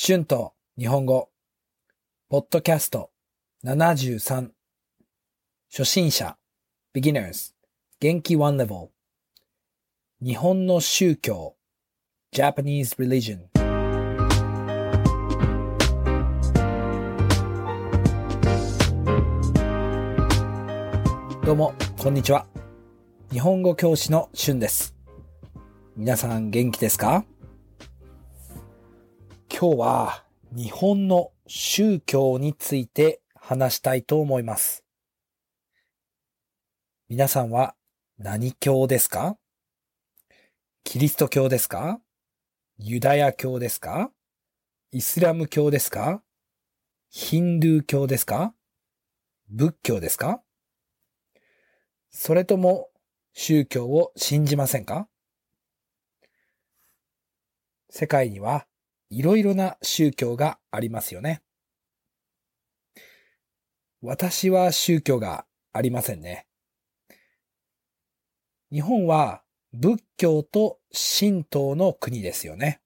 春と日本語、ポッドキャスト。73、初心者、beginners、元気 one level、日本の宗教、Japanese religion、どうも、こんにちは。日本語教師の春です。皆さん元気ですか？今日は日本の宗教について話したいと思います。皆さんは何教ですか？キリスト教ですか？ユダヤ教ですか？イスラム教ですか？ヒンドゥー教ですか？仏教ですか？それとも宗教を信じませんか？世界にはいろいろな宗教がありますよね。私は宗教がありませんね。日本は仏教と神道の国ですよね。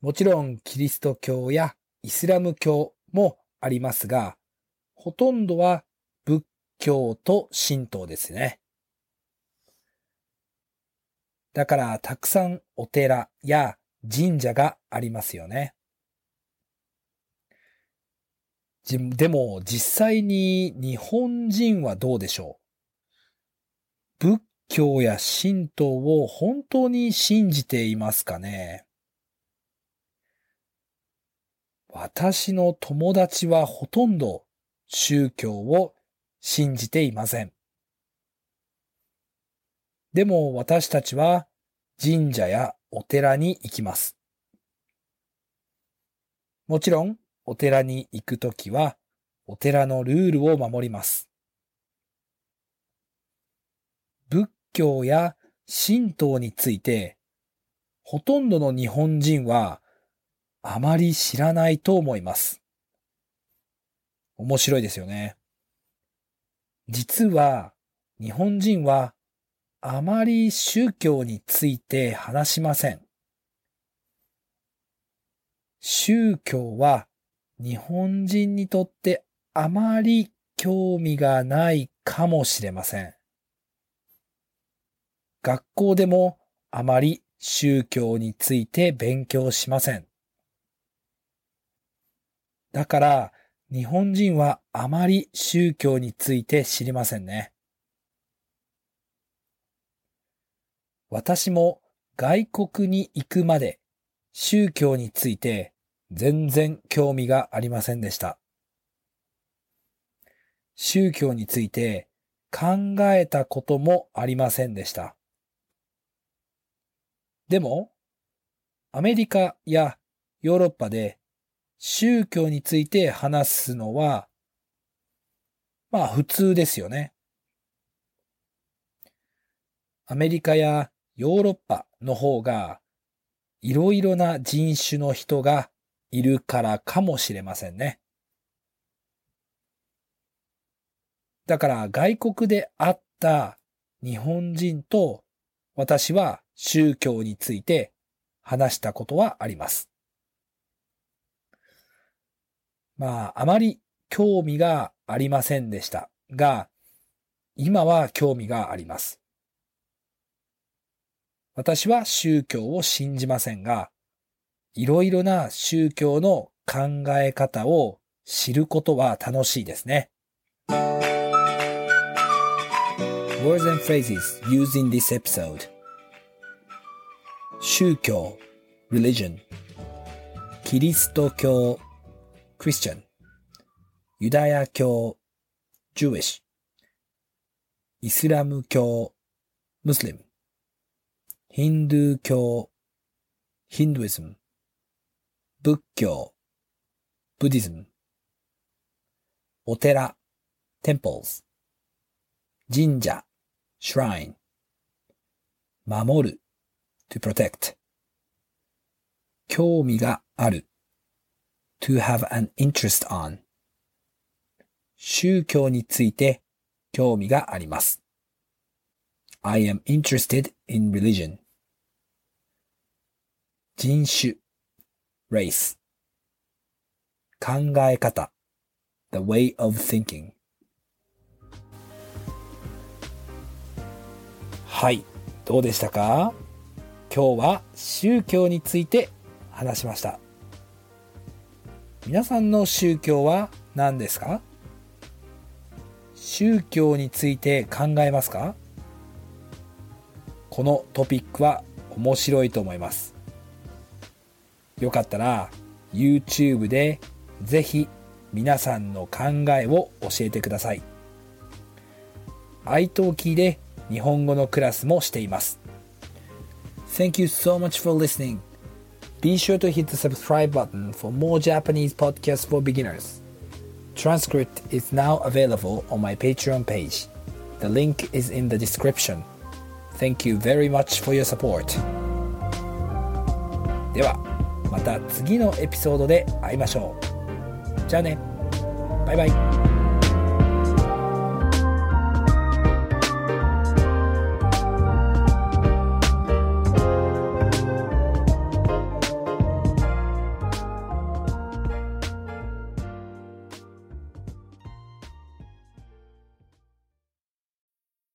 もちろんキリスト教やイスラム教もありますが、ほとんどは仏教と神道ですね。だからたくさんお寺や神社がありますよね。でも実際に日本人はどうでしょう？仏教や神道を本当に信じていますかね？私の友達はほとんど宗教を信じていません。でも私たちは神社やお寺に行きます。もちろんお寺に行くときはお寺のルールを守ります。仏教や神道についてほとんどの日本人はあまり知らないと思います。面白いですよね。実は日本人はあまり宗教について話しません。宗教は日本人にとってあまり興味がないかもしれません。学校でもあまり宗教について勉強しません。だから日本人はあまり宗教について知りませんね。私も外国に行くまで宗教について全然興味がありませんでした。宗教について考えたこともありませんでした。でも、アメリカやヨーロッパで宗教について話すのは、まあ普通ですよね。アメリカやヨーロッパの方がいろいろな人種の人がいるからかもしれませんね。だから外国で会った日本人と私は宗教について話したことはあります。まあ、あまり興味がありませんでしたが、今は興味があります。私は宗教を信じませんが、いろいろな宗教の考え方を知ることは楽しいですね。Words and phrases used in this episode 宗教 religion キリスト教 Christian ユダヤ教 Jewish イスラム教 Muslim ヒンドゥー教 Hinduism 仏教 Buddhism お寺 Temples 神社 Shrine 守る to protect 興味がある to have an interest on 宗教について興味があります。I am interested in religion. 人種 race 考え方 the way of thinking はいどうでしたか？今日は宗教について話しました。皆さんの宗教は何ですか？宗教について考えますか？このトピックは面白いと思います。よかったら YouTube でぜひ皆さんの考えを教えてください。iTalki で日本語のクラスもしています。Thank you so much for listening. Be sure to hit the subscribe button for more Japanese podcasts for beginners. Transcript is now available on my Patreon page. The link is in the description. Thank you very much for your support. では、また次のエピソードで会いましょう。じゃあね。バイバイ。